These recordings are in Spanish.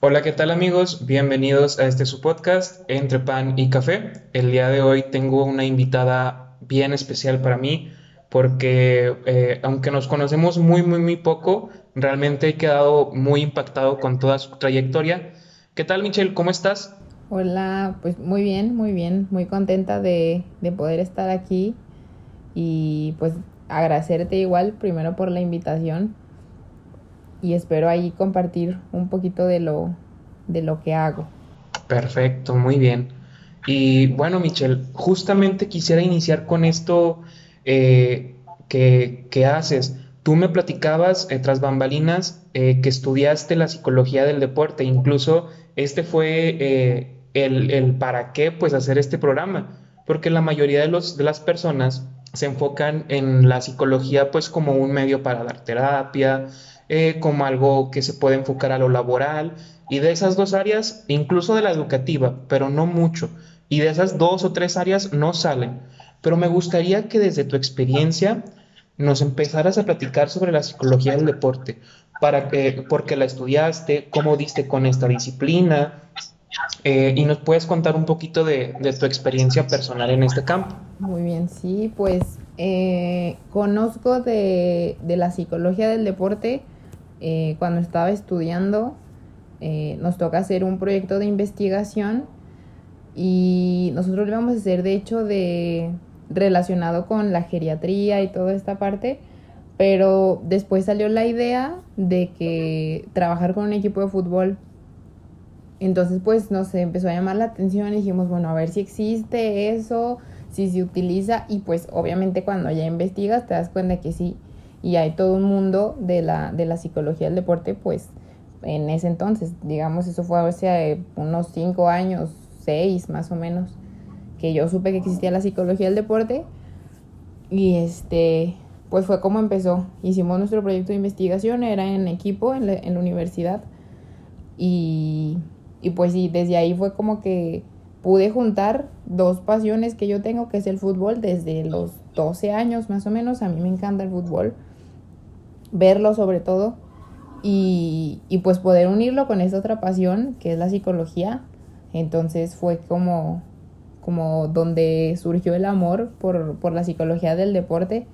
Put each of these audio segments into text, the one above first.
Hola, ¿qué tal amigos? Bienvenidos a este su podcast Entre Pan y Café. El día de hoy tengo una invitada bien especial para mí porque eh, aunque nos conocemos muy, muy, muy poco, realmente he quedado muy impactado con toda su trayectoria. ¿Qué tal Michelle? ¿Cómo estás? Hola, pues muy bien, muy bien, muy contenta de, de poder estar aquí y pues agradecerte igual primero por la invitación y espero ahí compartir un poquito de lo, de lo que hago. Perfecto, muy bien. Y bueno, Michelle, justamente quisiera iniciar con esto eh, que, haces. Tú me platicabas eh, tras bambalinas eh, que estudiaste la psicología del deporte, incluso este fue el, el, para qué pues hacer este programa, porque la mayoría de, los, de las personas se enfocan en la psicología pues como un medio para dar terapia, eh, como algo que se puede enfocar a lo laboral y de esas dos áreas, incluso de la educativa, pero no mucho, y de esas dos o tres áreas no salen. Pero me gustaría que desde tu experiencia nos empezaras a platicar sobre la psicología del deporte, para que, porque la estudiaste, cómo diste con esta disciplina, eh, y nos puedes contar un poquito de, tu experiencia personal en este campo. Muy bien, sí, pues eh, conozco de, la psicología del deporte eh, cuando estaba estudiando. nos toca hacer un proyecto de investigación y nosotros lo íbamos a hacer de hecho de relacionado con la geriatría y toda esta parte, pero después salió la idea de que trabajar con un equipo de fútbol entonces, pues nos empezó a llamar la atención y dijimos, bueno, a ver si existe eso, si se utiliza y pues obviamente cuando ya investigas te das cuenta que sí. Y hay todo un mundo de la, de la psicología del deporte, pues en ese entonces, digamos, eso fue hace unos cinco años, seis más o menos, que yo supe que existía la psicología del deporte. Y este, pues fue como empezó. Hicimos nuestro proyecto de investigación, era en equipo en en la universidad. Y y pues desde ahí fue como que pude juntar dos pasiones que yo tengo, que es el fútbol desde los 12 años más o menos. A mí me encanta el fútbol, verlo sobre todo. Y, pues poder unirlo con esta otra pasión que es la psicología. Entonces fue como, como donde surgió el amor por, por la psicología del deporte.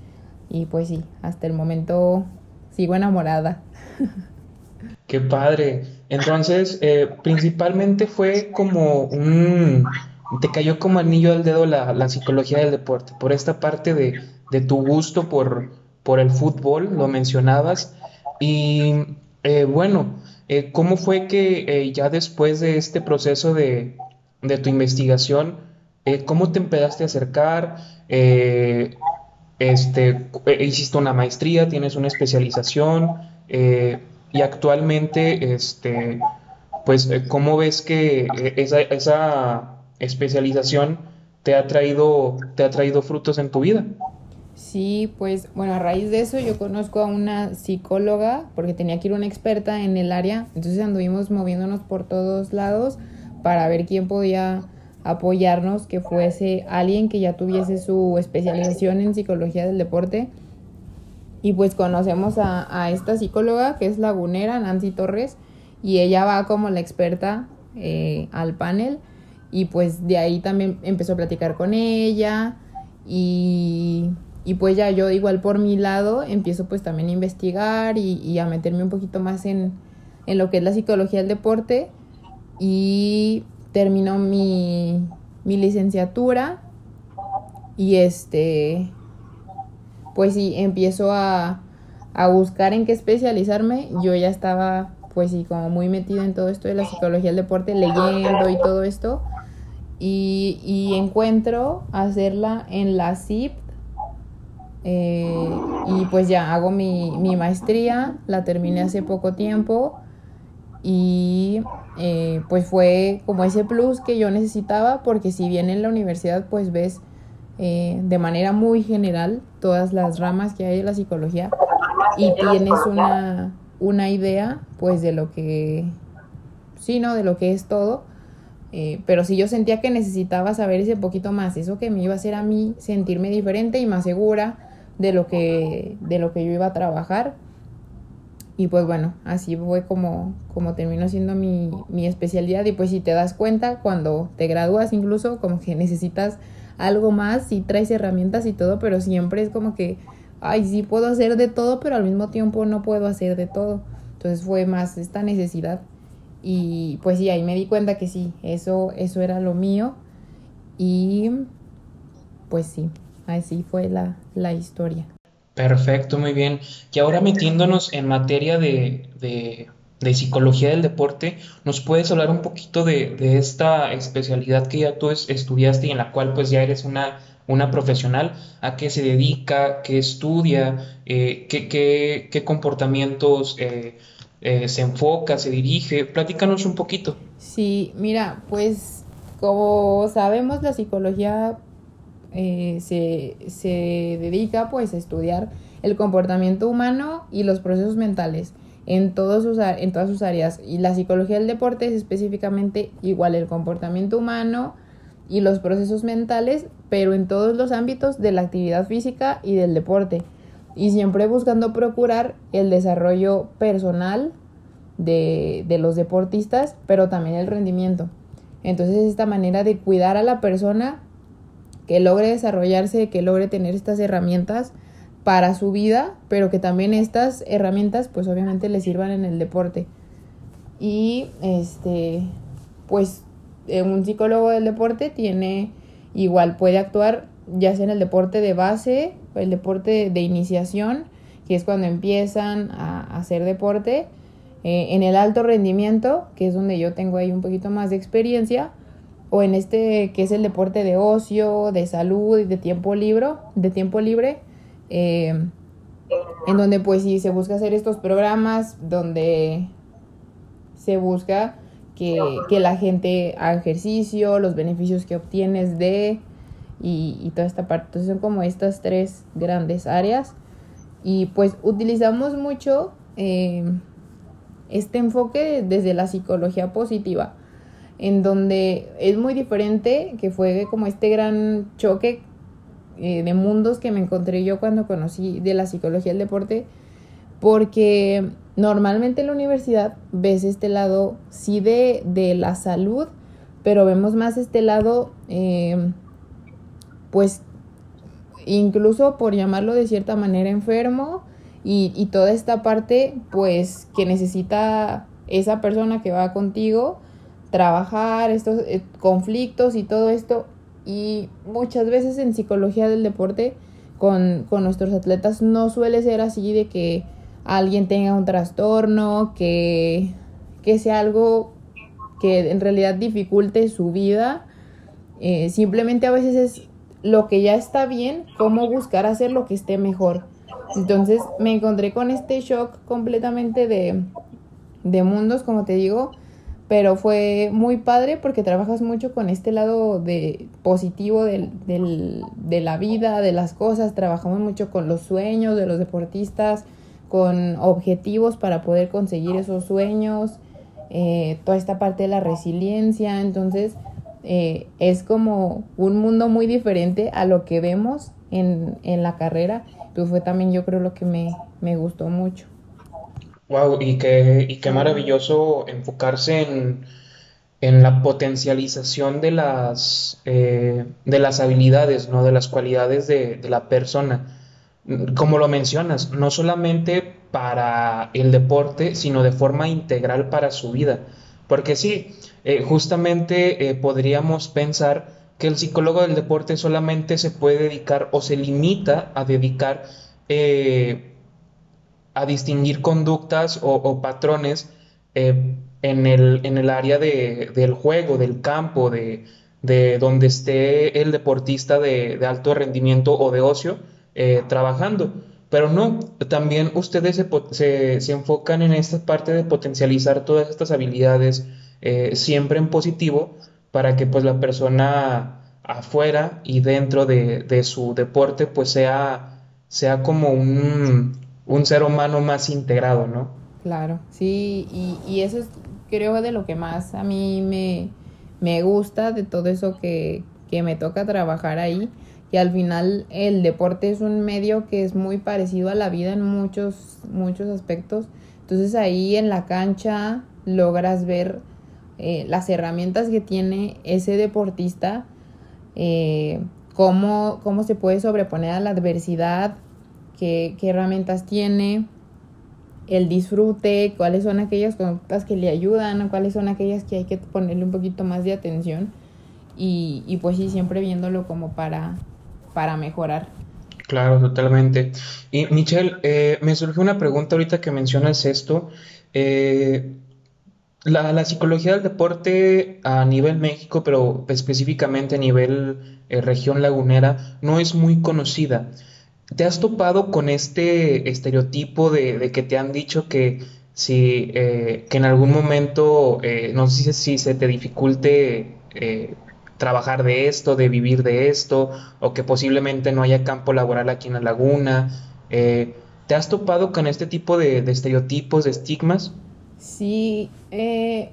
Y pues sí, hasta el momento sigo enamorada. Qué padre. Entonces, eh, principalmente fue como un... Te cayó como anillo al dedo la, psicología del deporte, por esta parte de, tu gusto por, por, el fútbol, lo mencionabas. Y eh, bueno, eh, ¿cómo fue que ya después de este proceso de, de tu investigación, cómo te empezaste a acercar? este, hiciste una maestría, tienes una especialización. Y actualmente, este, pues, eh, ¿cómo ves que eh, esa especialización te ha, traído, te ha traído frutos en tu vida? Sí, pues bueno, a raíz de eso yo conozco a una psicóloga porque tenía que ir una experta en el área, entonces anduvimos moviéndonos por todos lados para ver quién podía apoyarnos, que fuese alguien que ya tuviese su especialización en psicología del deporte y pues conocemos a, esta psicóloga que es lagunera, Nancy Torres, y ella va como la experta eh, al panel y pues de ahí también empezó a platicar con ella y, pues ya yo igual por mi lado empiezo pues también a investigar y, a meterme un poquito más en, en, lo que es la psicología del deporte y termino mi, mi licenciatura y este pues sí, empiezo a, buscar en qué especializarme. Yo ya estaba, pues sí, como muy metida en todo esto de la psicología del deporte, leyendo y todo esto. Y, encuentro hacerla en la CIP. Eh, y pues ya hago mi, maestría, la terminé hace poco tiempo y eh, pues fue como ese plus que yo necesitaba porque si bien en la universidad pues ves eh, de manera muy general todas las ramas que hay de la psicología y tienes una, una idea pues de lo que, sí, ¿no? De lo que es todo. Eh, pero si yo sentía que necesitaba saber ese poquito más, eso que me iba a hacer a mí sentirme diferente y más segura de lo que, de lo que yo iba a trabajar. Y pues bueno, así fue como, como terminó siendo mi, mi especialidad. Y pues si te das cuenta, cuando te gradúas incluso, como que necesitas algo más, y traes herramientas y todo, pero siempre es como que, ay, sí puedo hacer de todo, pero al mismo tiempo no puedo hacer de todo. Entonces fue más esta necesidad. Y pues sí, ahí me di cuenta que sí, eso, eso era lo mío. Y pues sí, así fue la, la historia. Perfecto, muy bien. Y ahora metiéndonos en materia de, de, psicología del deporte, ¿nos puedes hablar un poquito de, de, esta especialidad que ya tú estudiaste y en la cual pues ya eres una, una profesional? ¿A qué se dedica? ¿Qué estudia? Eh, qué, qué, qué, comportamientos eh, eh, se enfoca, se dirige? Platícanos un poquito. Sí, mira, pues como sabemos la psicología eh, se, se, dedica pues a estudiar el comportamiento humano y los procesos mentales en, todos sus, en todas sus áreas. Y la psicología del deporte es específicamente igual el comportamiento humano y los procesos mentales, pero en todos los ámbitos de la actividad física y del deporte. Y siempre buscando procurar el desarrollo personal de, de los deportistas, pero también el rendimiento. Entonces esta manera de cuidar a la persona que logre desarrollarse, que logre tener estas herramientas para su vida, pero que también estas herramientas pues obviamente le sirvan en el deporte. Y este pues eh, un psicólogo del deporte tiene igual puede actuar ya sea en el deporte de base, el deporte de iniciación, que es cuando empiezan a hacer deporte, eh, en el alto rendimiento, que es donde yo tengo ahí un poquito más de experiencia, o en este que es el deporte de ocio, de salud y de tiempo libre, de tiempo libre, eh, en donde pues sí se busca hacer estos programas donde se busca que, la gente haga ejercicio, los beneficios que obtienes de y, toda esta parte. Entonces son como estas tres grandes áreas y pues utilizamos mucho eh, este enfoque desde la psicología positiva en donde es muy diferente, que fue como este gran choque eh, de mundos que me encontré yo cuando conocí de la psicología del deporte, porque normalmente en la universidad ves este lado, sí, de, de la salud, pero vemos más este lado, eh, pues, incluso por llamarlo de cierta manera enfermo, y, y toda esta parte, pues, que necesita esa persona que va contigo, trabajar estos eh, conflictos y todo esto. Y muchas veces en psicología del deporte con, nuestros atletas no suele ser así de que alguien tenga un trastorno, que, que sea algo que en realidad dificulte su vida. Eh, simplemente a veces es lo que ya está bien, cómo buscar hacer lo que esté mejor. Entonces me encontré con este shock completamente de, de mundos, como te digo, pero fue muy padre porque trabajas mucho con este lado de positivo del, de la vida, de las cosas, trabajamos mucho con los sueños de los deportistas, con objetivos para poder conseguir esos sueños, eh, toda esta parte de la resiliencia, entonces eh, es como un mundo muy diferente a lo que vemos en, en la carrera, pues fue también yo creo lo que me, me gustó mucho. Wow, y qué, y qué maravilloso enfocarse en, en la potencialización de las, eh, de las habilidades, ¿no? De las cualidades de, de, la persona. Como lo mencionas, no solamente para el deporte, sino de forma integral para su vida. Porque sí, eh, justamente eh, podríamos pensar que el psicólogo del deporte solamente se puede dedicar o se limita a dedicar a distinguir conductas o, patrones eh, en, el, en, el, área de, del juego, del campo, de, de, donde esté el deportista de, alto rendimiento o de ocio eh, trabajando. Pero no, también ustedes se, se, enfocan en esta parte de potencializar todas estas habilidades eh, siempre en positivo para que pues la persona afuera y dentro de, de su deporte pues sea, sea como un, un ser humano más integrado, ¿no? Claro, sí, y, y eso es creo de lo que más a mí me, me gusta de todo eso que, que me toca trabajar ahí. Y al final el deporte es un medio que es muy parecido a la vida en muchos, muchos aspectos. Entonces ahí en la cancha logras ver eh, las herramientas que tiene ese deportista, eh, cómo, cómo, se puede sobreponer a la adversidad, qué, qué herramientas tiene, el disfrute, cuáles son aquellas conductas que le ayudan, cuáles son aquellas que hay que ponerle un poquito más de atención y, y pues sí, siempre viéndolo como para, para mejorar. Claro, totalmente. Y Michelle, eh, me surge una pregunta ahorita que mencionas esto. Eh, la, psicología del deporte a nivel México, pero específicamente a nivel eh, región lagunera, no es muy conocida. ¿Te has topado con este estereotipo de, de que te han dicho que si que en algún momento, no sé si se te dificulte trabajar de esto, de vivir de esto, o que posiblemente no haya campo laboral aquí en la laguna. Eh, ¿Te has topado con este tipo de, estereotipos, de estigmas? Sí, eh,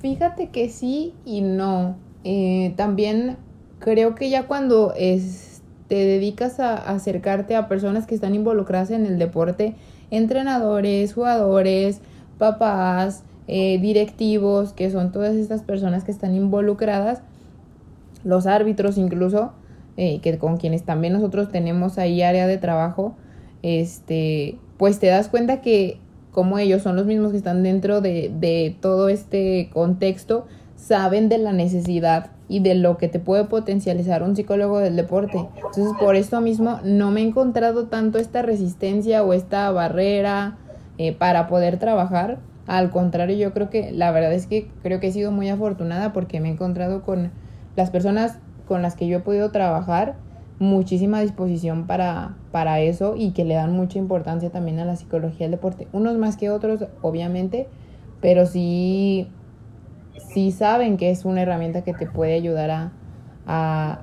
fíjate que sí y no. Eh, también creo que ya cuando te dedicas a, acercarte a personas que están involucradas en el deporte, entrenadores, jugadores, papás, directivos, que son todas estas personas que están involucradas, los árbitros incluso, eh, que con quienes también nosotros tenemos ahí área de trabajo, este, pues te das cuenta que como ellos son los mismos que están dentro de, de todo este contexto, saben de la necesidad y de lo que te puede potencializar un psicólogo del deporte. Entonces, por esto mismo no me he encontrado tanto esta resistencia o esta barrera eh, para poder trabajar. Al contrario, yo creo que la verdad es que creo que he sido muy afortunada porque me he encontrado con las personas con las que yo he podido trabajar, muchísima disposición para, para eso y que le dan mucha importancia también a la psicología del deporte. Unos más que otros, obviamente, pero sí, sí saben que es una herramienta que te puede ayudar a,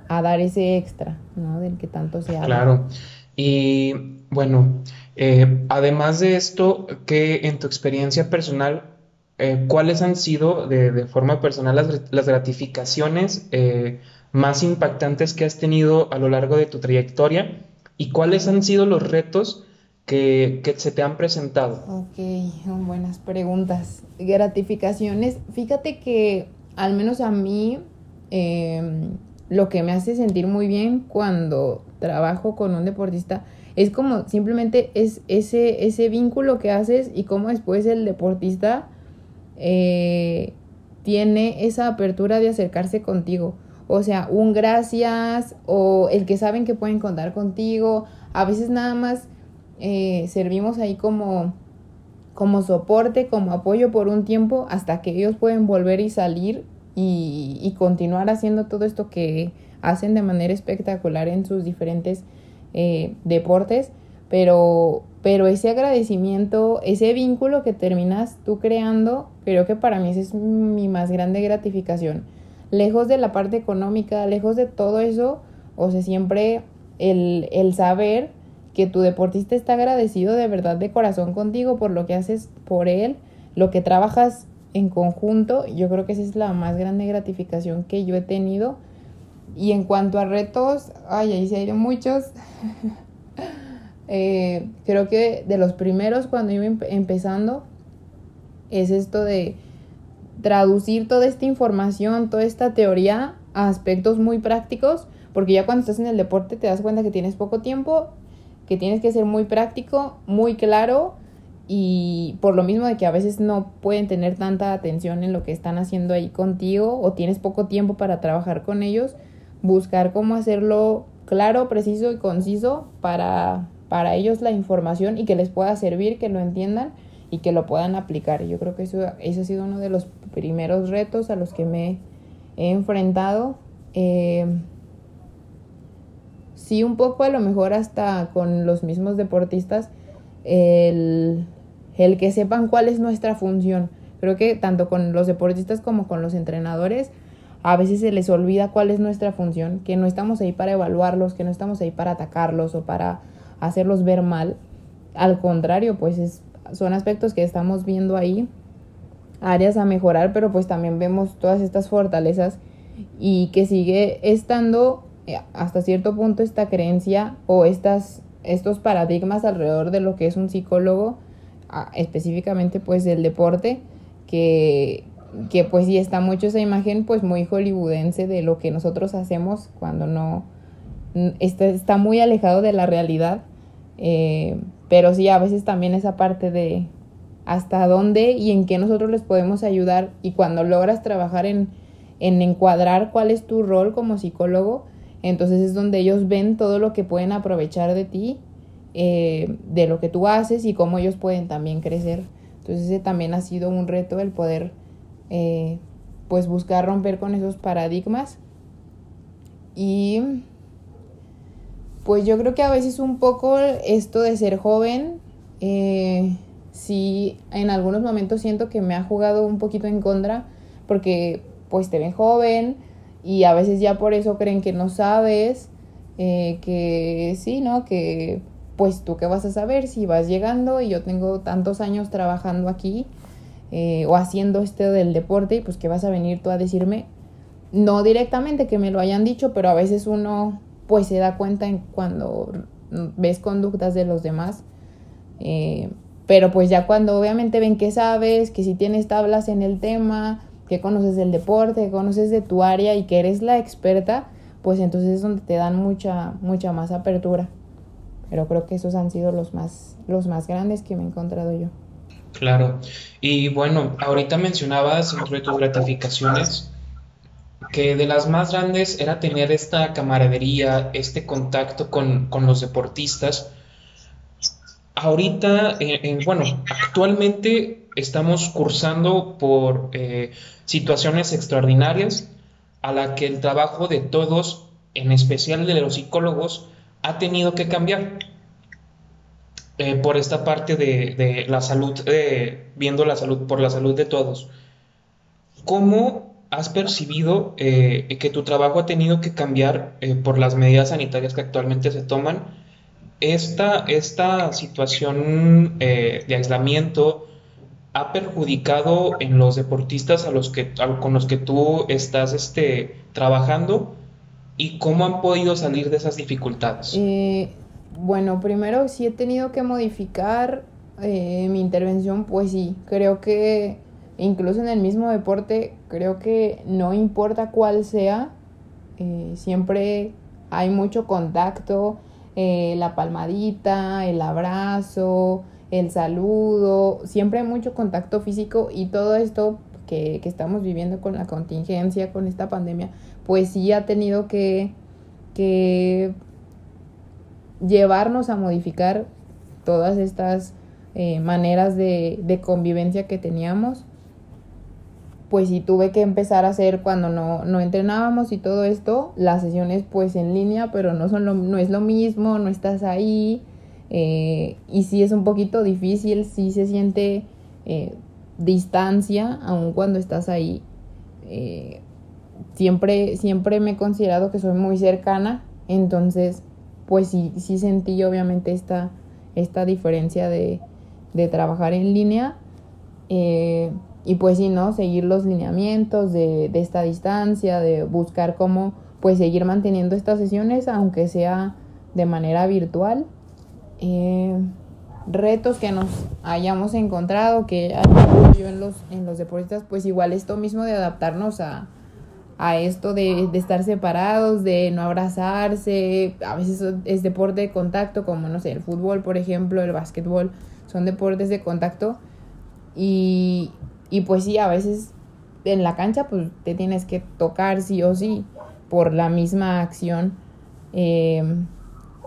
a, dar ese extra, ¿no? Del que tanto se habla. Claro. Y bueno, eh, además de esto, ¿qué en tu experiencia personal eh, ¿cuáles han sido de, forma personal las, gratificaciones eh, más impactantes que has tenido a lo largo de tu trayectoria y cuáles han sido los retos que, se te han presentado? Ok, buenas preguntas. Gratificaciones, fíjate que al menos a mí em, lo que me hace sentir muy bien cuando trabajo con un deportista es como simplemente es ese, ese vínculo que haces y cómo después el deportista eh, tiene esa apertura de acercarse contigo. O sea, un gracias o el que saben que pueden contar contigo. A veces nada más eh, servimos ahí como, como soporte, como apoyo por un tiempo hasta que ellos pueden volver y salir y, continuar haciendo todo esto que hacen de manera espectacular en sus diferentes eh, deportes. Pero pero ese agradecimiento, ese vínculo que terminas tú creando, creo que para mí esa es mi más grande gratificación. Lejos de la parte económica, lejos de todo eso, o sea, siempre el, el saber que tu deportista está agradecido de verdad de corazón contigo por lo que haces por él, lo que trabajas en conjunto, yo creo que esa es la más grande gratificación que yo he tenido. Y en cuanto a retos, ay, ahí se hay muchos. Eh, creo que de los primeros cuando iba empezando es esto de traducir toda esta información, toda esta teoría a aspectos muy prácticos, porque ya cuando estás en el deporte te das cuenta que tienes poco tiempo, que tienes que ser muy práctico, muy claro y por lo mismo de que a veces no pueden tener tanta atención en lo que están haciendo ahí contigo o tienes poco tiempo para trabajar con ellos, buscar cómo hacerlo claro, preciso y conciso para para ellos la información y que les pueda servir, que lo entiendan y que lo puedan aplicar. Yo creo que eso, ese ha sido uno de los primeros retos a los que me he enfrentado. Eh, sí, un poco a lo mejor hasta con los mismos deportistas, el, el que sepan cuál es nuestra función. Creo que tanto con los deportistas como con los entrenadores, a veces se les olvida cuál es nuestra función, que no estamos ahí para evaluarlos, que no estamos ahí para atacarlos o para hacerlos ver mal. Al contrario, pues es, son aspectos que estamos viendo ahí, áreas a mejorar, pero pues también vemos todas estas fortalezas y que sigue estando eh, hasta cierto punto esta creencia o estas, estos paradigmas alrededor de lo que es un psicólogo específicamente pues del deporte, que, que pues sí está mucho esa imagen pues muy hollywoodense de lo que nosotros hacemos cuando no está, está muy alejado de la realidad. Eh, pero sí, a veces también esa parte de hasta dónde y en qué nosotros les podemos ayudar y cuando logras trabajar en, en encuadrar cuál es tu rol como psicólogo, entonces es donde ellos ven todo lo que pueden aprovechar de ti, eh, de lo que tú haces y cómo ellos pueden también crecer. Entonces ese también ha sido un reto el poder eh, pues buscar romper con esos paradigmas y pues yo creo que a veces un poco esto de ser joven, eh, sí, en algunos momentos siento que me ha jugado un poquito en contra, porque pues te ven joven y a veces ya por eso creen que no sabes, eh, que sí, ¿no? Que pues tú qué vas a saber si vas llegando y yo tengo tantos años trabajando aquí eh, o haciendo este del deporte y pues que vas a venir tú a decirme, no directamente que me lo hayan dicho, pero a veces uno pues se da cuenta en cuando ves conductas de los demás. Eh, pero pues ya cuando obviamente ven que sabes, que si tienes tablas en el tema, que conoces el deporte, que conoces de tu área y que eres la experta, pues entonces es donde te dan mucha, mucha más apertura. Pero creo que esos han sido los más, los más grandes que me he encontrado yo. Claro. Y bueno, ahorita mencionabas entre tus gratificaciones que de las más grandes era tener esta camaradería, este contacto con, los deportistas. Ahorita, bueno, actualmente estamos cursando por eh, situaciones extraordinarias a la que el trabajo de todos, en especial de los psicólogos, ha tenido que cambiar. Eh, por esta parte de, de la salud, eh, viendo la salud, por la salud de todos. ¿Cómo ¿Has percibido eh, que tu trabajo ha tenido que cambiar eh, por las medidas sanitarias que actualmente se toman? Esta, esta situación eh, de aislamiento ha perjudicado en los deportistas a los que, con los que tú estás este, trabajando y cómo han podido salir de esas dificultades? bueno, primero sí he tenido que modificar mi intervención, pues sí, creo que incluso en el mismo deporte, creo que no importa cuál sea, eh, siempre hay mucho contacto, eh, la palmadita, el abrazo, el saludo, siempre hay mucho contacto físico y todo esto que, que estamos viviendo con la contingencia, con esta pandemia, pues sí ha tenido que, que llevarnos a modificar todas estas eh, maneras de, de, convivencia que teníamos pues sí tuve que empezar a hacer cuando no, no entrenábamos y todo esto, las sesiones pues en línea, pero no, son lo, no es lo mismo, no estás ahí eh, y sí es un poquito difícil, sí se siente eh, distancia aun cuando estás ahí. Eh, siempre, siempre me he considerado que soy muy cercana, entonces pues sí, sí sentí obviamente esta, esta diferencia de, de trabajar en línea. Y pues sí, ¿no? Seguir los lineamientos de, de esta distancia, de buscar cómo pues seguir manteniendo estas sesiones, aunque sea de manera virtual. Eh, retos que nos hayamos encontrado, que yo en los, en los deportistas, pues igual esto mismo de adaptarnos a, a esto de, de, estar separados, de no abrazarse, a veces es deporte de contacto, como no sé, el fútbol, por ejemplo, el básquetbol, son deportes de contacto. Y, y pues sí, a veces en la cancha pues te tienes que tocar sí o sí por la misma acción. Em,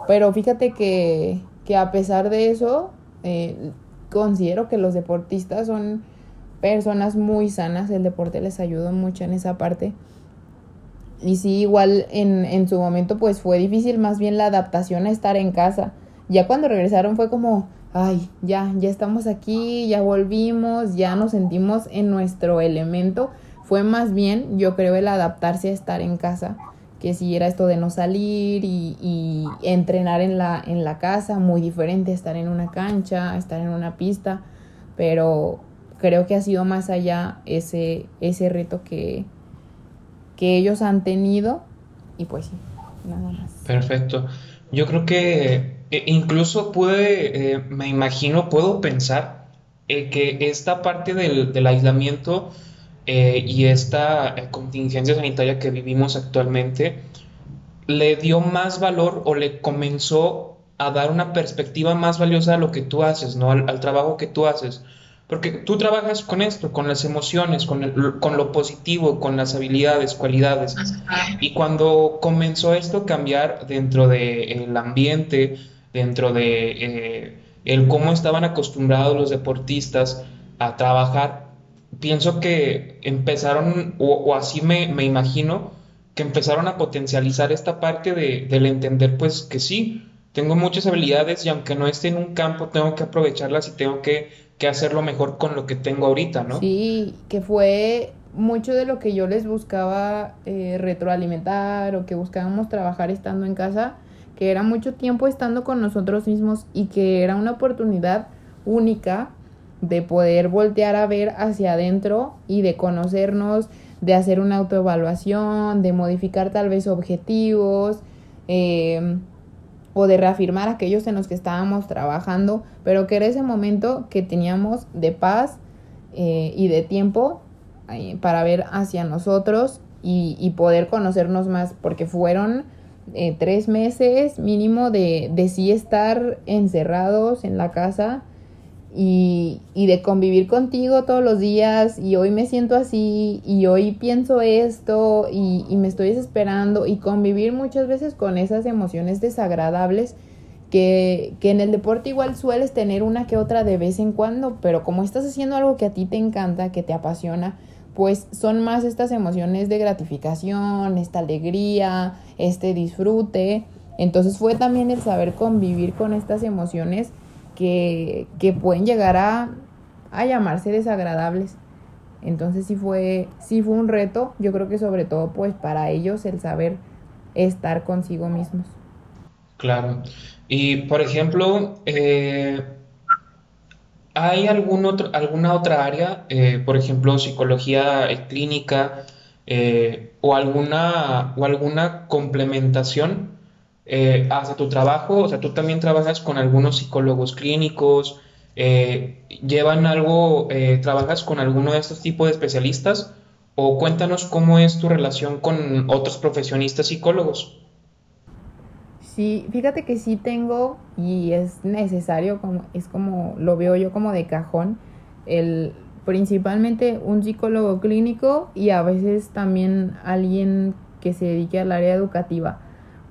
pero fíjate que, que, a pesar de eso, eh, considero que los deportistas son personas muy sanas, el deporte les ayuda mucho en esa parte. Y sí, igual en, en su momento pues fue difícil más bien la adaptación a estar en casa. Ya cuando regresaron fue como, ay, ya, ya estamos aquí, ya volvimos, ya nos sentimos en nuestro elemento. Fue más bien, yo creo, el adaptarse a estar en casa, que si era esto de no salir y, entrenar en la, en la casa, muy diferente estar en una cancha, estar en una pista, pero creo que ha sido más allá ese, ese reto que, que ellos han tenido y pues sí, nada más. Perfecto. Yo creo que e incluso puede, eh, me imagino, puedo pensar eh, que esta parte del, aislamiento eh, y esta contingencia sanitaria que vivimos actualmente le dio más valor o le comenzó a dar una perspectiva más valiosa a lo que tú haces, ¿no? Al, trabajo que tú haces. Porque tú trabajas con esto, con las emociones, con, con lo positivo, con las habilidades, cualidades. Y cuando comenzó esto a cambiar dentro del ambiente, dentro de eh, el cómo estaban acostumbrados los deportistas a trabajar, pienso que empezaron, o, así me, me, imagino, que empezaron a potencializar esta parte de, del entender pues que sí, tengo muchas habilidades y aunque no esté en un campo, tengo que aprovecharlas y tengo que, que hacerlo mejor con lo que tengo ahorita, ¿no? Sí, que fue mucho de lo que yo les buscaba eh, retroalimentar o que buscábamos trabajar estando en casa, que era mucho tiempo estando con nosotros mismos y que era una oportunidad única de poder voltear a ver hacia adentro y de conocernos, de hacer una autoevaluación, de modificar tal vez objetivos, eh, o de reafirmar aquellos en los que estábamos trabajando, pero que era ese momento que teníamos de paz eh, y de tiempo eh, para ver hacia nosotros y, poder conocernos más, porque fueron eh, tres meses mínimo de, de sí estar encerrados en la casa y, y, de convivir contigo todos los días. Y hoy me siento así y hoy pienso esto y, y, me estoy desesperando. Y convivir muchas veces con esas emociones desagradables que, que en el deporte igual sueles tener una que otra de vez en cuando, pero como estás haciendo algo que a ti te encanta, que te apasiona, pues son más estas emociones de gratificación, esta alegría, este disfrute. Entonces fue también el saber convivir con estas emociones que, pueden llegar a, llamarse desagradables. Entonces sí fue, sí fue un reto, yo creo que sobre todo pues para ellos el saber estar consigo mismos. Claro. Y por ejemplo, eh, ¿hay alguna otra área, eh, por ejemplo, psicología clínica eh, o, alguna, o alguna complementación eh, hacia tu trabajo, o sea, tú también trabajas con algunos psicólogos clínicos, eh, llevan algo, eh, trabajas con alguno de estos tipos de especialistas, o cuéntanos cómo es tu relación con otros profesionistas psicólogos. Sí, fíjate que sí tengo y es necesario, como, es como lo veo yo como de cajón, el principalmente un psicólogo clínico y a veces también alguien que se dedique al área educativa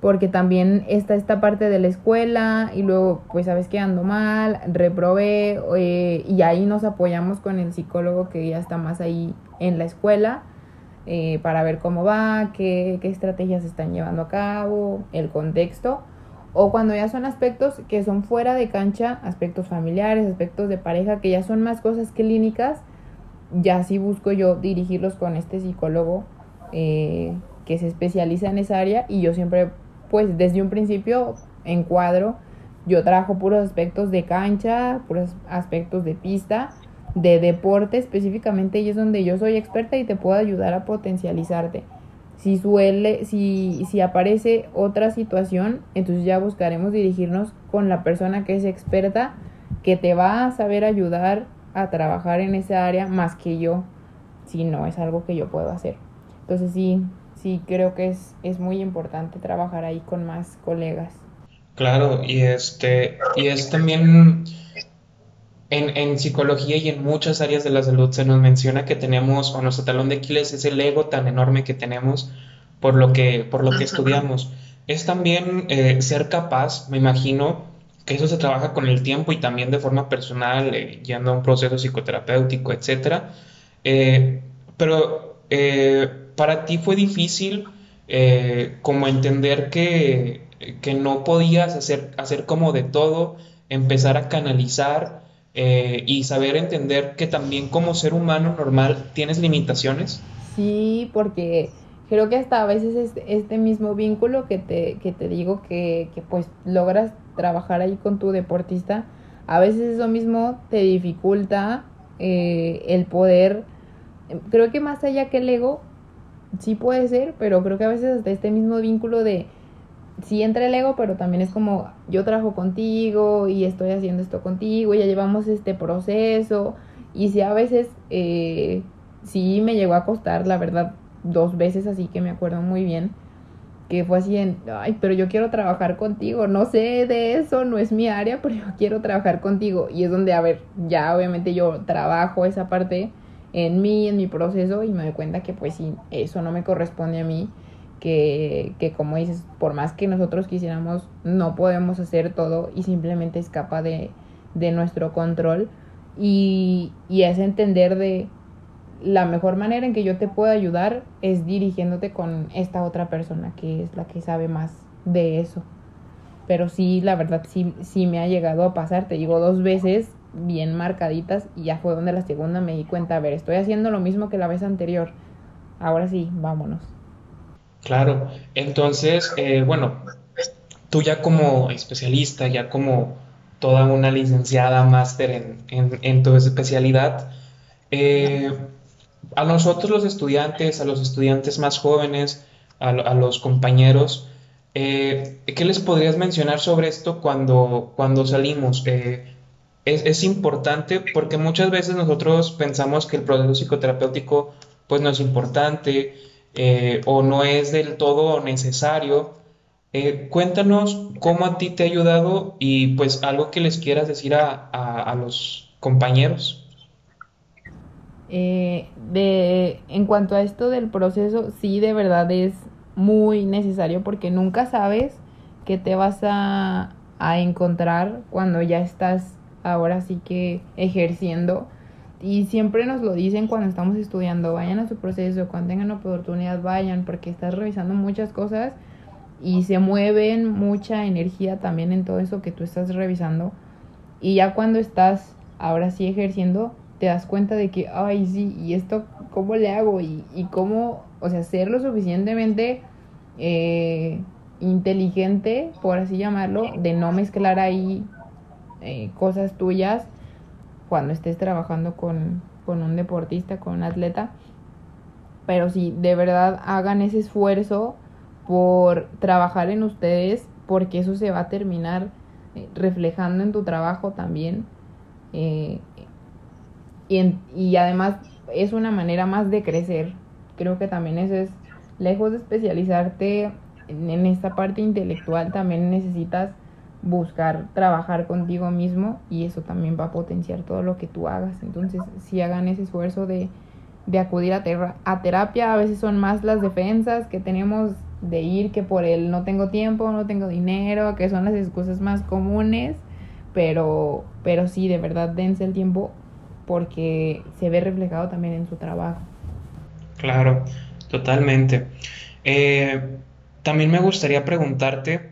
porque también está esta parte de la escuela y luego pues sabes que ando mal, reprobé eh, y ahí nos apoyamos con el psicólogo que ya está más ahí en la escuela eh, para ver cómo va, qué, qué estrategias están llevando a cabo, el contexto. O cuando ya son aspectos que son fuera de cancha, aspectos familiares, aspectos de pareja, que ya son más cosas clínicas, ya sí busco yo dirigirlos con este psicólogo eh, que se especializa en esa área y yo siempre pues desde un principio en cuadro yo trabajo puros aspectos de cancha, puros aspectos de pista, de deporte específicamente y es donde yo soy experta y te puedo ayudar a potencializarte. Si suele, si, si aparece otra situación, entonces ya buscaremos dirigirnos con la persona que es experta, que te va a saber ayudar a trabajar en esa área más que yo, si no es algo que yo puedo hacer. Entonces sí, sí creo que es, es muy importante trabajar ahí con más colegas. Claro, y este, y es también en, en, psicología y en muchas áreas de la salud se nos menciona que tenemos, o nuestro talón de Aquiles es el ego tan enorme que tenemos por lo que, por lo que estudiamos. Es también eh, ser capaz, me imagino, que eso se trabaja con el tiempo y también de forma personal, eh, yendo a un proceso psicoterapéutico, etcétera. Eh, pero para ti fue difícil eh, como entender que, no podías hacer, hacer como de todo, empezar a canalizar eh, y saber entender que también como ser humano normal tienes limitaciones? Sí, porque creo que hasta a veces este, este mismo vínculo que te, que te digo que, que pues logras trabajar ahí con tu deportista, a veces eso mismo te dificulta eh, el poder, creo que más allá que el ego, sí puede ser, pero creo que a veces hasta este mismo vínculo de sí entra el ego, pero también es como yo trabajo contigo y estoy haciendo esto contigo, ya llevamos este proceso. Y si a veces eh, sí me llegó a costar, la verdad, dos veces así que me acuerdo muy bien, que fue así en, ay, pero yo quiero trabajar contigo, no sé de eso, no es mi área, pero yo quiero trabajar contigo y es donde, a ver, ya obviamente yo trabajo esa parte en mí, en mi proceso y me doy cuenta que pues sí, eso no me corresponde a mí que, como dices, por más que nosotros quisiéramos, no podemos hacer todo y simplemente escapa de, de nuestro control. Y, y, es entender de la mejor manera en que yo te puedo ayudar es dirigiéndote con esta otra persona que es la que sabe más de eso. Pero sí, la verdad, sí, sí me ha llegado a pasar, te digo dos veces bien marcaditas y ya fue donde la segunda me di cuenta, a ver, estoy haciendo lo mismo que la vez anterior. Ahora sí, vámonos. Claro, entonces, eh, bueno, tú ya como especialista, ya como toda una licenciada, máster en, tu especialidad, eh, a nosotros los estudiantes, a los estudiantes más jóvenes, a, los compañeros, eh, ¿qué les podrías mencionar sobre esto cuando, cuando salimos? es, es, importante porque muchas veces nosotros pensamos que el proceso psicoterapéutico pues no es importante, eh, o no es del todo necesario. Eh, cuéntanos cómo a ti te ha ayudado y pues algo que les quieras decir a, los compañeros. Eh, de, en cuanto a esto del proceso, sí, de verdad es muy necesario porque nunca sabes qué te vas a, a encontrar cuando ya estás ahora sí que ejerciendo y siempre nos lo dicen cuando estamos estudiando, vayan a su proceso, cuando tengan oportunidad vayan, porque estás revisando muchas cosas y se mueven mucha energía también en todo eso que tú estás revisando. Y ya cuando estás ahora sí ejerciendo, te das cuenta de que, ay, sí, ¿y esto cómo le hago? Y, y cómo, o sea, ser lo suficientemente eh, inteligente, por así llamarlo, de no mezclar ahí eh, cosas tuyas cuando estés trabajando con, un deportista, con un atleta. Pero si de verdad hagan ese esfuerzo por trabajar en ustedes, porque eso se va a terminar eh, reflejando en tu trabajo también. Eh, y, y, además es una manera más de crecer. Creo que también eso es, lejos de especializarte en, en esta parte intelectual, también necesitas buscar trabajar contigo mismo y eso también va a potenciar todo lo que tú hagas. Entonces, si hagan ese esfuerzo de, de acudir a, a terapia, a veces son más las defensas que tenemos de ir que por el no tengo tiempo, no tengo dinero, que son las excusas más comunes, pero, pero sí, de verdad, dense el tiempo porque se ve reflejado también en su trabajo. Claro, totalmente. Eh, también me gustaría preguntarte,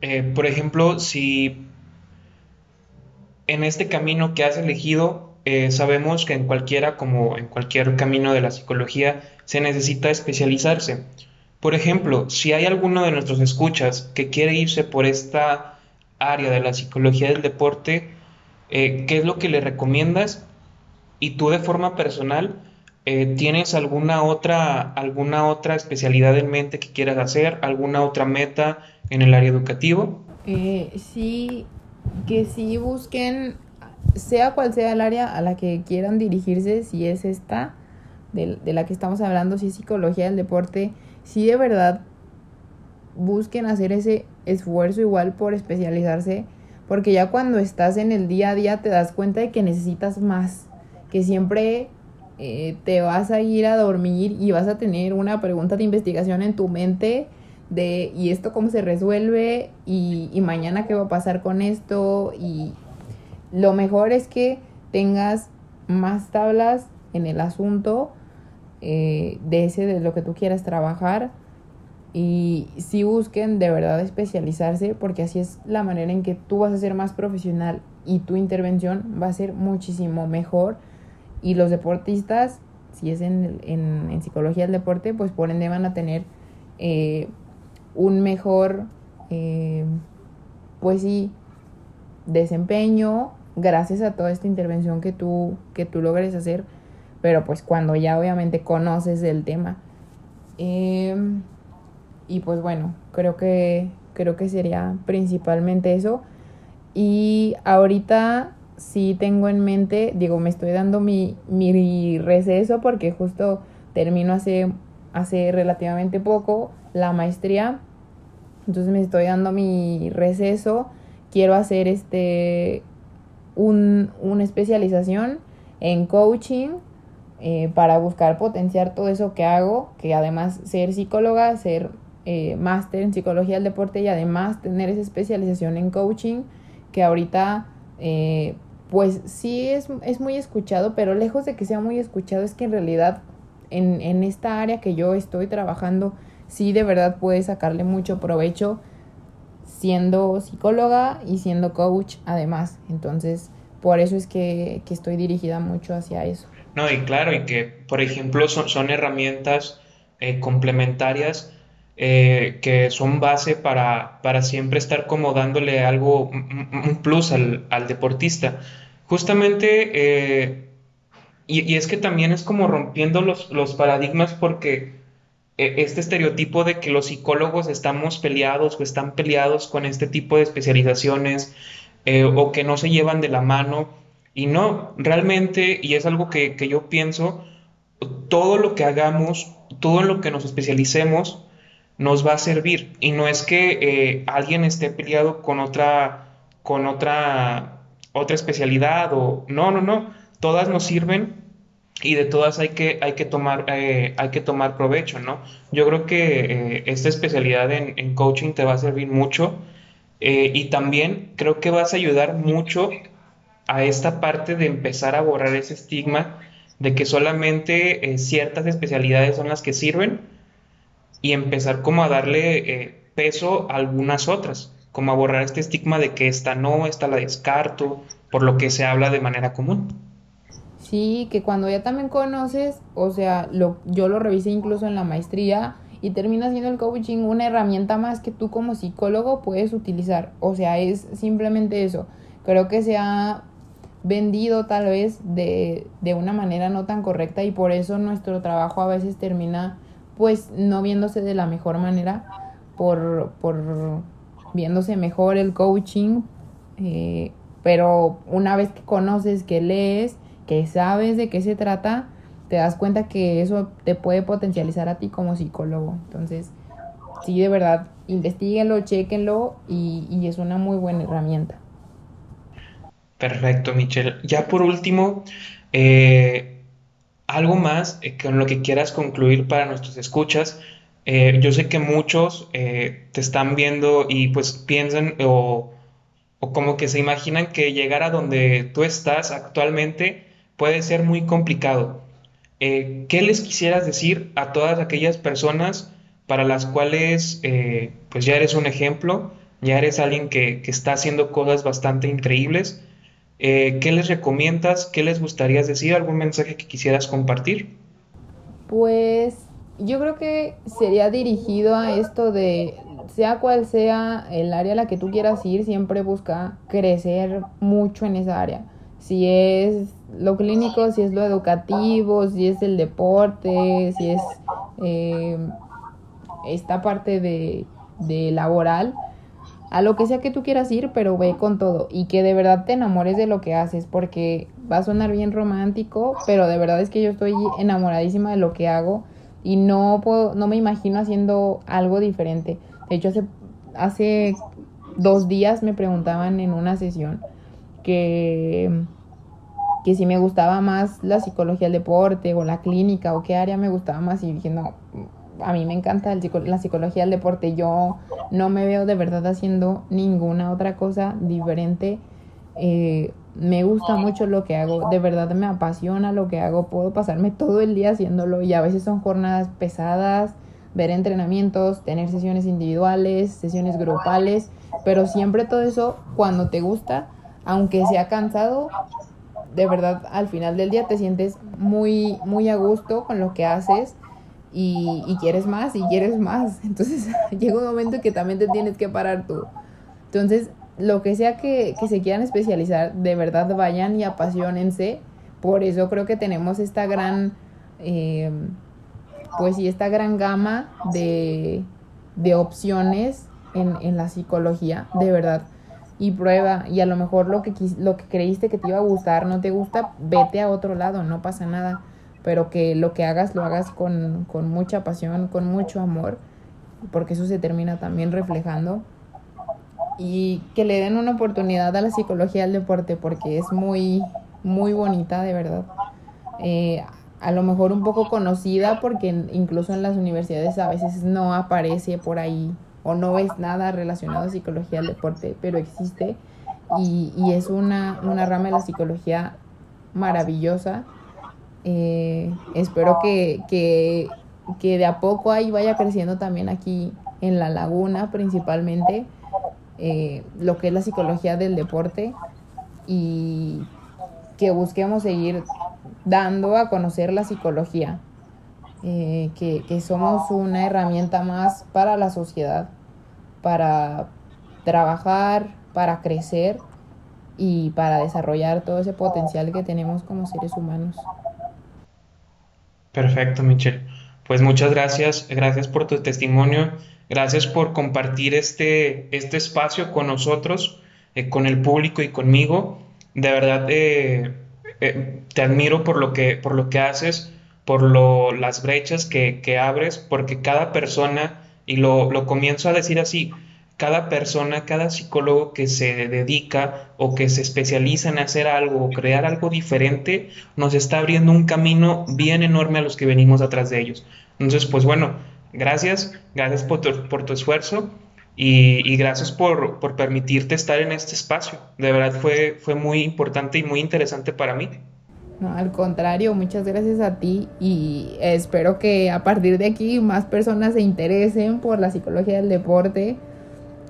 eh, por ejemplo, si en este camino que has elegido, eh, sabemos que en cualquiera, como en cualquier camino de la psicología, se necesita especializarse. Por ejemplo, si hay alguno de nuestros escuchas que quiere irse por esta área de la psicología del deporte, eh, ¿qué es lo que le recomiendas? Y tú de forma personal, ¿tienes alguna otra, alguna otra especialidad en mente que quieras hacer? ¿Alguna otra meta? En el área educativo? Eh, sí, que sí busquen, sea cual sea el área a la que quieran dirigirse, si es esta, de, la que estamos hablando, si es psicología del deporte, si de verdad busquen hacer ese esfuerzo igual por especializarse, porque ya cuando estás en el día a día te das cuenta de que necesitas más, que siempre eh, te vas a ir a dormir y vas a tener una pregunta de investigación en tu mente de y esto cómo se resuelve y, mañana qué va a pasar con esto y lo mejor es que tengas más tablas en el asunto eh, de ese de lo que tú quieras trabajar. Y si busquen de verdad especializarse porque así es la manera en que tú vas a ser más profesional y tu intervención va a ser muchísimo mejor. Y los deportistas si es en, en, psicología del deporte pues por ende van a tener eh, un mejor, eh, pues sí, desempeño gracias a toda esta intervención que tú, que tú logres hacer, pero pues cuando ya obviamente conoces el tema. Em, y pues bueno, creo que, Creo que sería principalmente eso. Y ahorita sí tengo en mente, digo, me estoy dando mi, mi receso porque justo termino hace, hace relativamente poco la maestría. Entonces me estoy dando mi receso. Quiero hacer este un, una especialización en coaching eh, para buscar potenciar todo eso que hago, que además ser psicóloga, ser eh, máster en psicología del deporte y además tener esa especialización en coaching, que ahorita eh, pues sí es, es, muy escuchado, pero lejos de que sea muy escuchado es que en realidad en, en esta área que yo estoy trabajando, sí de verdad puedes sacarle mucho provecho siendo psicóloga y siendo coach además. Entonces, por eso es que, que estoy dirigida mucho hacia eso. No, y claro, y que, por ejemplo, son, son herramientas eh, complementarias eh, que son base para, para, siempre estar como dándole algo, un, plus al, al, deportista. Justamente, eh, y, y, es que también es como rompiendo los, los paradigmas porque este estereotipo de que los psicólogos estamos peleados o están peleados con este tipo de especializaciones o que no se llevan de la mano y no, realmente, y es algo que, yo pienso, todo lo que hagamos, todo lo que nos especialicemos, nos va a servir. Y no es que eh, alguien esté peleado con otra, con otra, otra especialidad o no, no, no. Todas nos sirven y de todas hay que, hay que, tomar, eh, hay que tomar provecho, ¿no? Yo creo que eh, esta especialidad en, coaching te va a servir mucho y también creo que vas a ayudar mucho a esta parte de empezar a borrar ese estigma de que solamente eh, ciertas especialidades son las que sirven y empezar como a darle eh, peso a algunas otras, como a borrar este estigma de que esta no, esta la descarto, por lo que se habla de manera común. Sí, que cuando ya también conoces, o sea, lo, yo lo revisé incluso en la maestría y termina siendo el coaching una herramienta más que tú como psicólogo puedes utilizar. O sea, es simplemente eso. Creo que se ha vendido tal vez de, de una manera no tan correcta y por eso nuestro trabajo a veces termina pues no viéndose de la mejor manera por, por viéndose mejor el coaching eh, pero una vez que conoces, que lees, que sabes de qué se trata, te das cuenta que eso te puede potencializar a ti como psicólogo. Entonces, sí, de verdad, investiguenlo, chequenlo y, y es una muy buena herramienta. Perfecto, Michelle. Ya por último, eh, algo más eh, con lo que quieras concluir para nuestros escuchas. Eh, yo sé que muchos te están viendo y pues piensan o, o, como que se imaginan que llegar a donde tú estás actualmente puede ser muy complicado. ¿Qué les quisieras decir a todas aquellas personas para las cuales pues ya eres un ejemplo, ya eres alguien que, que está haciendo cosas bastante increíbles? Eh, ¿Qué les recomiendas? ¿Qué les gustaría decir? ¿Algún mensaje que quisieras compartir? Pues yo creo que sería dirigido a esto de, sea cual sea el área a la que tú quieras ir, siempre busca crecer mucho en esa área. Si es lo clínico, si es lo educativo, si es el deporte, si es eh, esta parte de, de laboral, a lo que sea que tú quieras ir, pero ve con todo y que de verdad te enamores de lo que haces, porque va a sonar bien romántico, pero de verdad es que yo estoy enamoradísima de lo que hago y no puedo, no me imagino haciendo algo diferente. De hecho, hace, hace dos días me preguntaban en una sesión que, que si me gustaba más la psicología del deporte o la clínica o qué área me gustaba más y dije, no, a mí me encanta la psicología del deporte. Yo no me veo de verdad haciendo ninguna otra cosa diferente. Eh, me gusta mucho lo que hago, de verdad me apasiona lo que hago. Puedo pasarme todo el día haciéndolo y a veces son jornadas pesadas, ver entrenamientos, tener sesiones individuales, sesiones grupales, pero siempre todo eso cuando te gusta, aunque sea cansado, de verdad al final del día te sientes muy muy a gusto con lo que haces y, quieres más y quieres más. Entonces llega un momento que también te tienes que parar tú. Entonces, lo que sea que, se quieran especializar, de verdad vayan y apasionense. Por eso creo que tenemos esta gran, eh, pues sí, esta gran gama de, de opciones en, la psicología, de verdad. Y prueba, y a lo mejor lo que, lo que creíste que te iba a gustar no te gusta, vete a otro lado, no pasa nada. Pero que lo que hagas lo hagas con, con mucha pasión, con mucho amor, porque eso se termina también reflejando. Y que le den una oportunidad a la psicología del deporte, porque es muy, muy bonita, de verdad. Eh, a lo mejor un poco conocida porque incluso en las universidades a veces no aparece por ahí o no ves nada relacionado a psicología del deporte, pero existe y, es una, rama de la psicología maravillosa. Eh, espero que, que, de a poco ahí vaya creciendo también aquí en la laguna principalmente eh, lo que es la psicología del deporte y que busquemos seguir dando a conocer la psicología, eh, que, somos una herramienta más para la sociedad, para trabajar, para crecer y para desarrollar todo ese potencial que tenemos como seres humanos. Perfecto, Michelle. Pues muchas gracias, gracias por tu testimonio, gracias por compartir este, este espacio con nosotros, eh, con el público y conmigo. De verdad, eh, eh, te admiro por lo que, por lo que haces, por lo, las brechas que, que abres, porque cada persona, y lo, lo comienzo a decir así, cada persona, cada psicólogo que se dedica o que se especializa en hacer algo o crear algo diferente, nos está abriendo un camino bien enorme a los que venimos atrás de ellos. Entonces, pues bueno, gracias, gracias por tu, por tu esfuerzo y, gracias por, permitirte estar en este espacio. De verdad fue, fue muy importante y muy interesante para mí. No, al contrario, muchas gracias a ti y espero que a partir de aquí más personas se interesen por la psicología del deporte,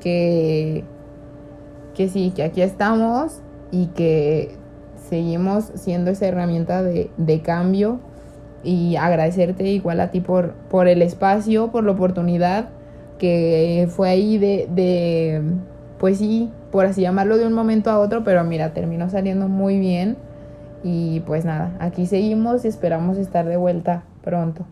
que, que sí, que aquí estamos y que seguimos siendo esa herramienta de, de cambio y agradecerte igual a ti por, por el espacio, por la oportunidad que fue ahí de, de, pues sí, por así llamarlo de un momento a otro, pero mira, terminó saliendo muy bien. Y pues nada, aquí seguimos y esperamos estar de vuelta pronto.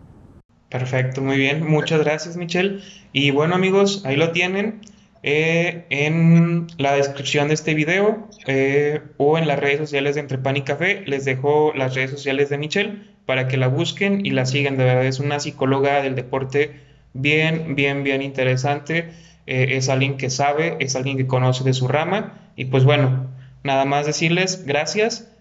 Perfecto, muy bien. Muchas gracias, Michelle. Y bueno, amigos, ahí lo tienen. Eh, en la descripción de este video eh, o en las redes sociales de Entre Pan y Café les dejo las redes sociales de Michelle para que la busquen y la sigan. De verdad, es una psicóloga del deporte bien, bien, bien interesante. Eh, es alguien que sabe, es alguien que conoce de su rama. Y pues bueno, nada más decirles gracias